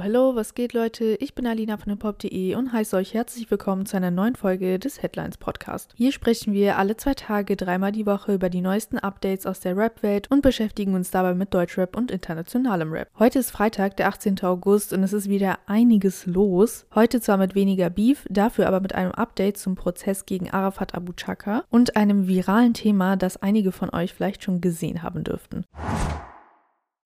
Hello, was geht Leute? Ich bin Alina von hiphop.de und heiße euch herzlich willkommen zu einer neuen Folge des Headlines Podcast. Hier sprechen wir alle zwei Tage dreimal die Woche über die neuesten Updates aus der Rap-Welt und beschäftigen uns dabei mit Deutschrap und internationalem Rap. Heute ist Freitag, der 18. August und es ist wieder einiges los. Heute zwar mit weniger Beef, dafür aber mit einem Update zum Prozess gegen Arafat Abu Chaka und einem viralen Thema, das einige von euch vielleicht schon gesehen haben dürften.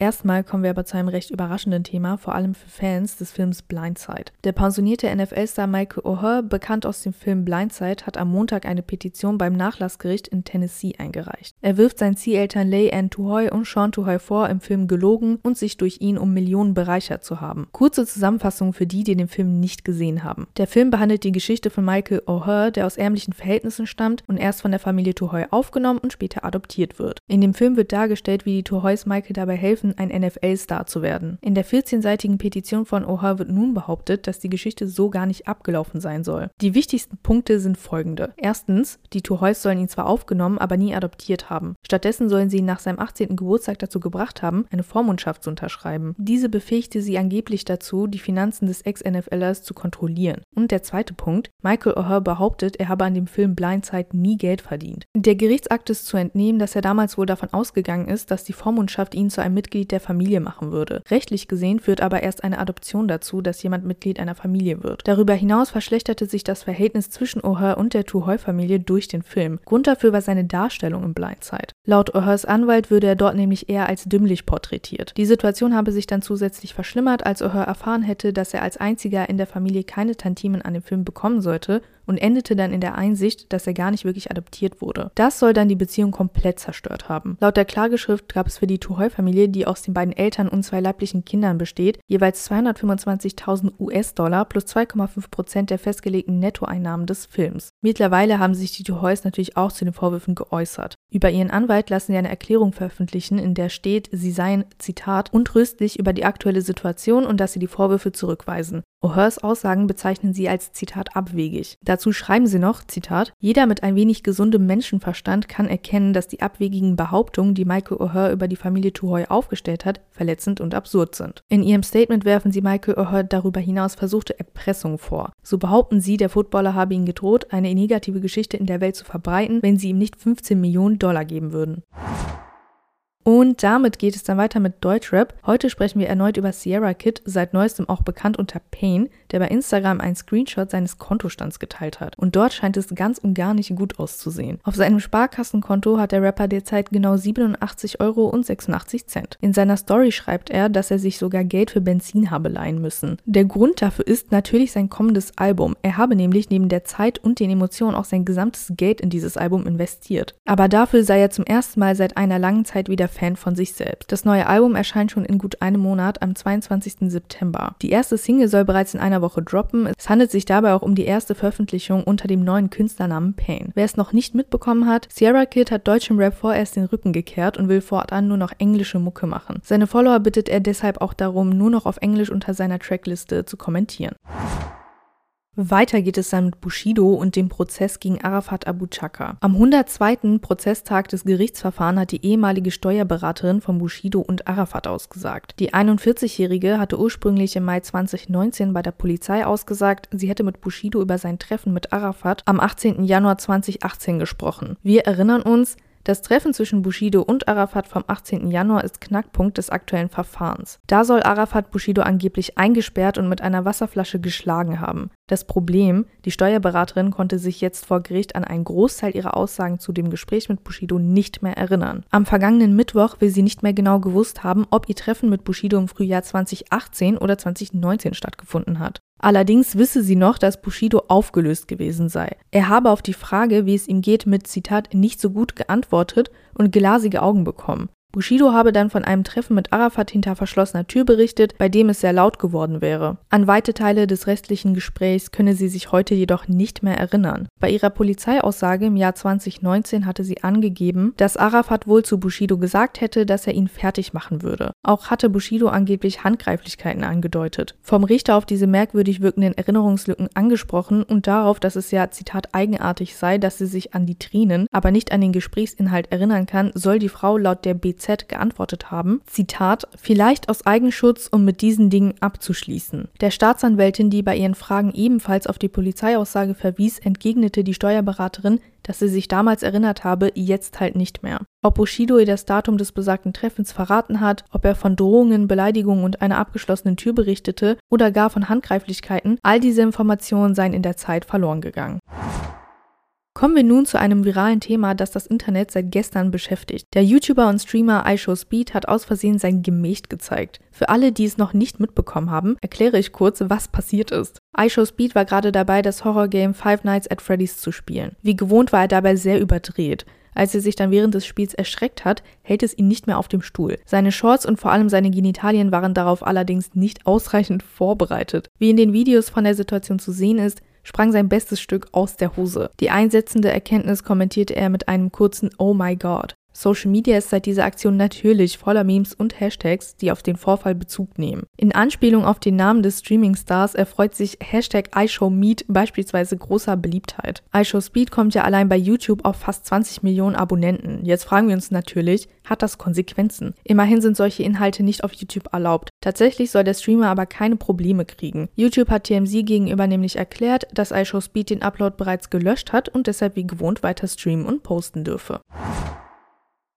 Erstmal kommen wir aber zu einem recht überraschenden Thema, vor allem für Fans des Films Blindside. Der pensionierte NFL-Star Michael O'Hare, bekannt aus dem Film Blindside, hat am Montag eine Petition beim Nachlassgericht in Tennessee eingereicht. Er wirft seinen Zieheltern Leigh Ann Tuhoy und Sean Tuhoy vor, im Film gelogen und sich durch ihn um Millionen bereichert zu haben. Kurze Zusammenfassung für die, die den Film nicht gesehen haben. Der Film behandelt die Geschichte von Michael O'Hare, der aus ärmlichen Verhältnissen stammt und erst von der Familie Tuhoy aufgenommen und später adoptiert wird. In dem Film wird dargestellt, wie die Tuhoys Michael dabei helfen, schaffen, ein NFL-Star zu werden. In der 14-seitigen Petition von OHA wird nun behauptet, dass die Geschichte so gar nicht abgelaufen sein soll. Die wichtigsten Punkte sind folgende. Erstens, die Tuhoys sollen ihn zwar aufgenommen, aber nie adoptiert haben. Stattdessen sollen sie ihn nach seinem 18. Geburtstag dazu gebracht haben, eine Vormundschaft zu unterschreiben. Diese befähigte sie angeblich dazu, die Finanzen des Ex-NFLers zu kontrollieren. Und der zweite Punkt, Michael O'Hare behauptet, er habe an dem Film Blindside nie Geld verdient. Der Gerichtsakt ist zu entnehmen, dass er damals wohl davon ausgegangen ist, dass die Vormundschaft ihn zu einem Mitglied Mitglied der Familie machen würde. Rechtlich gesehen führt aber erst eine Adoption dazu, dass jemand Mitglied einer Familie wird. Darüber hinaus verschlechterte sich das Verhältnis zwischen O'Hare und der Tuhoy-Familie durch den Film. Grund dafür war seine Darstellung im Blindside. Laut O'Hares Anwalt würde er dort nämlich eher als dümmlich porträtiert. Die Situation habe sich dann zusätzlich verschlimmert, als O'Hare erfahren hätte, dass er als einziger in der Familie keine Tantimen an dem Film bekommen sollte und endete dann in der Einsicht, dass er gar nicht wirklich adoptiert wurde. Das soll dann die Beziehung komplett zerstört haben. Laut der Klageschrift gab es für die Tuhoy-Familie, die aus den beiden Eltern und zwei leiblichen Kindern besteht, jeweils 225.000 US-Dollar plus 2,5 Prozent der festgelegten Nettoeinnahmen des Films. Mittlerweile haben sich die Tuhoys natürlich auch zu den Vorwürfen geäußert. Über ihren Anwalt lassen sie eine Erklärung veröffentlichen, in der steht, sie seien, Zitat, untröstlich über die aktuelle Situation und dass sie die Vorwürfe zurückweisen. O'Hars Aussagen bezeichnen sie als Zitat abwegig. Dazu schreiben sie noch, Zitat, jeder mit ein wenig gesundem Menschenverstand kann erkennen, dass die abwegigen Behauptungen, die Michael O'Hare über die Familie Tuhoy aufgestellt hat, verletzend und absurd sind. In ihrem Statement werfen sie Michael O'Hare darüber hinaus versuchte Erpressung vor. So behaupten sie, der Footballer habe ihnen gedroht, eine negative Geschichte in der Welt zu verbreiten, wenn sie ihm nicht 15 Millionen Dollar geben würden. Und damit geht es dann weiter mit Deutschrap. Heute sprechen wir erneut über Sierra Kid, seit neuestem auch bekannt unter Pain, der bei Instagram einen Screenshot seines Kontostands geteilt hat. Und dort scheint es ganz und gar nicht gut auszusehen. Auf seinem Sparkassenkonto hat der Rapper derzeit genau 87 Euro und 86 Cent. In seiner Story schreibt er, dass er sich sogar Geld für Benzin habe leihen müssen. Der Grund dafür ist natürlich sein kommendes Album. Er habe nämlich neben der Zeit und den Emotionen auch sein gesamtes Geld in dieses Album investiert. Aber dafür sei er zum ersten Mal seit einer langen Zeit wieder Fan von sich selbst. Das neue Album erscheint schon in gut einem Monat am 22. September. Die erste Single soll bereits in einer Woche droppen. Es handelt sich dabei auch um die erste Veröffentlichung unter dem neuen Künstlernamen Pain. Wer es noch nicht mitbekommen hat, Sierra Kid hat deutschem Rap vorerst den Rücken gekehrt und will fortan nur noch englische Mucke machen. Seine Follower bittet er deshalb auch darum, nur noch auf Englisch unter seiner Trackliste zu kommentieren. Weiter geht es dann mit Bushido und dem Prozess gegen Arafat Abu Chaka. Am 102. Prozesstag des Gerichtsverfahrens hat die ehemalige Steuerberaterin von Bushido und Arafat ausgesagt. Die 41-Jährige hatte ursprünglich im Mai 2019 bei der Polizei ausgesagt, sie hätte mit Bushido über sein Treffen mit Arafat am 18. Januar 2018 gesprochen. Wir erinnern uns, das Treffen zwischen Bushido und Arafat vom 18. Januar ist Knackpunkt des aktuellen Verfahrens. Da soll Arafat Bushido angeblich eingesperrt und mit einer Wasserflasche geschlagen haben. Das Problem, die Steuerberaterin konnte sich jetzt vor Gericht an einen Großteil ihrer Aussagen zu dem Gespräch mit Bushido nicht mehr erinnern. Am vergangenen Mittwoch will sie nicht mehr genau gewusst haben, ob ihr Treffen mit Bushido im Frühjahr 2018 oder 2019 stattgefunden hat. Allerdings wisse sie noch, dass Bushido aufgelöst gewesen sei. Er habe auf die Frage, wie es ihm geht, mit Zitat nicht so gut geantwortet und glasige Augen bekommen. Bushido habe dann von einem Treffen mit Arafat hinter verschlossener Tür berichtet, bei dem es sehr laut geworden wäre. An weite Teile des restlichen Gesprächs könne sie sich heute jedoch nicht mehr erinnern. Bei ihrer Polizeiaussage im Jahr 2019 hatte sie angegeben, dass Arafat wohl zu Bushido gesagt hätte, dass er ihn fertig machen würde. Auch hatte Bushido angeblich Handgreiflichkeiten angedeutet. Vom Richter auf diese merkwürdig wirkenden Erinnerungslücken angesprochen und darauf, dass es ja, Zitat, eigenartig sei, dass sie sich an die Trinen, aber nicht an den Gesprächsinhalt erinnern kann, soll die Frau laut der BZ BZ geantwortet haben, Zitat, vielleicht aus Eigenschutz, um mit diesen Dingen abzuschließen. Der Staatsanwältin, die bei ihren Fragen ebenfalls auf die Polizeiaussage verwies, entgegnete die Steuerberaterin, dass sie sich damals erinnert habe, jetzt halt nicht mehr. Ob Bushido ihr das Datum des besagten Treffens verraten hat, ob er von Drohungen, Beleidigungen und einer abgeschlossenen Tür berichtete oder gar von Handgreiflichkeiten, all diese Informationen seien in der Zeit verloren gegangen. Kommen wir nun zu einem viralen Thema, das das Internet seit gestern beschäftigt. Der YouTuber und Streamer iShowSpeed hat aus Versehen sein Gemächt gezeigt. Für alle, die es noch nicht mitbekommen haben, erkläre ich kurz, was passiert ist. iShowSpeed war gerade dabei, das Horrorgame Five Nights at Freddy's zu spielen. Wie gewohnt war er dabei sehr überdreht. Als er sich dann während des Spiels erschreckt hat, hält es ihn nicht mehr auf dem Stuhl. Seine Shorts und vor allem seine Genitalien waren darauf allerdings nicht ausreichend vorbereitet. Wie in den Videos von der Situation zu sehen ist, sprang sein bestes Stück aus der Hose. Die einsetzende Erkenntnis kommentierte er mit einem kurzen Oh my God. Social Media ist seit dieser Aktion natürlich voller Memes und Hashtags, die auf den Vorfall Bezug nehmen. In Anspielung auf den Namen des Streaming-Stars erfreut sich Hashtag iShowMeet beispielsweise großer Beliebtheit. iShowSpeed kommt ja allein bei YouTube auf fast 20 Millionen Abonnenten. Jetzt fragen wir uns natürlich, hat das Konsequenzen? Immerhin sind solche Inhalte nicht auf YouTube erlaubt. Tatsächlich soll der Streamer aber keine Probleme kriegen. YouTube hat TMZ gegenüber nämlich erklärt, dass iShowSpeed den Upload bereits gelöscht hat und deshalb wie gewohnt weiter streamen und posten dürfe.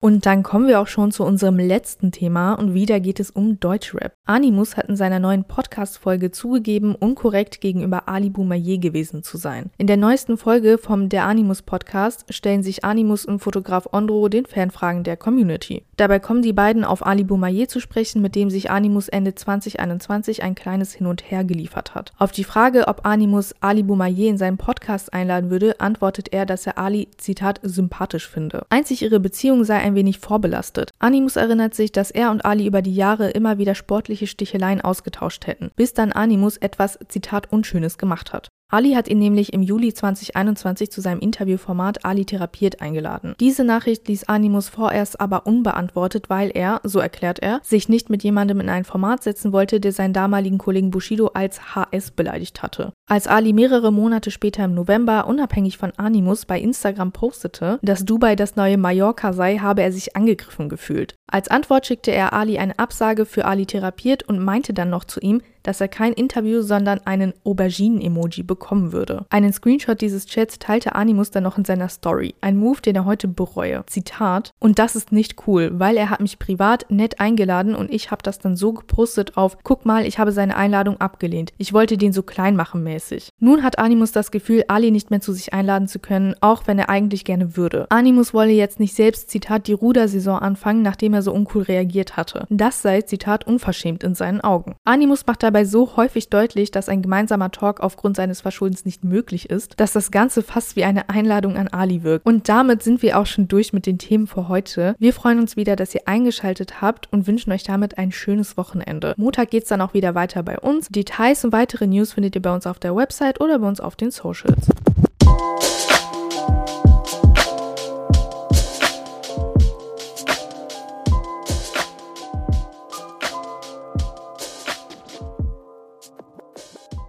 Und dann kommen wir auch schon zu unserem letzten Thema und wieder geht es um Deutschrap. Animus hat in seiner neuen Podcast-Folge zugegeben, unkorrekt gegenüber Ali Boumaier gewesen zu sein. In der neuesten Folge vom Der Animus Podcast stellen sich Animus und Fotograf Ondro den Fanfragen der Community. Dabei kommen die beiden auf Ali Boumaier zu sprechen, mit dem sich Animus Ende 2021 ein kleines Hin und Her geliefert hat. Auf die Frage, ob Animus Ali Boumaier in seinen Podcast einladen würde, antwortet er, dass er Ali, Zitat, sympathisch finde. Einzig ihre Beziehung sei ein ein wenig vorbelastet. Animus erinnert sich, dass er und Ali über die Jahre immer wieder sportliche Sticheleien ausgetauscht hätten, bis dann Animus etwas, Zitat, Unschönes gemacht hat. Ali hat ihn nämlich im Juli 2021 zu seinem Interviewformat Ali therapiert eingeladen. Diese Nachricht ließ Animus vorerst aber unbeantwortet, weil er, so erklärt er, sich nicht mit jemandem in ein Format setzen wollte, der seinen damaligen Kollegen Bushido als HS beleidigt hatte. Als Ali mehrere Monate später im November unabhängig von Animus bei Instagram postete, dass Dubai das neue Mallorca sei, habe er sich angegriffen gefühlt. Als Antwort schickte er Ali eine Absage für Ali therapiert und meinte dann noch zu ihm, dass er kein Interview, sondern einen Auberginen-Emoji bekommen würde. Einen Screenshot dieses Chats teilte Animus dann noch in seiner Story. Ein Move, den er heute bereue. Zitat, und das ist nicht cool, weil er hat mich privat nett eingeladen und ich habe das dann so gepostet auf, guck mal, ich habe seine Einladung abgelehnt. Ich wollte den so klein machen mäßig. Nun hat Animus das Gefühl, Ali nicht mehr zu sich einladen zu können, auch wenn er eigentlich gerne würde. Animus wolle jetzt nicht selbst, Zitat, die Rudersaison anfangen, nachdem er so uncool reagiert hatte. Das sei, Zitat, unverschämt in seinen Augen. Animus macht dabei so häufig deutlich, dass ein gemeinsamer Talk aufgrund seines Verschuldens nicht möglich ist, dass das Ganze fast wie eine Einladung an Ali wirkt. Und damit sind wir auch schon durch mit den Themen für heute. Wir freuen uns wieder, dass ihr eingeschaltet habt und wünschen euch damit ein schönes Wochenende. Montag geht es dann auch wieder weiter bei uns. Details und weitere News findet ihr bei uns auf der Website oder bei uns auf den Socials.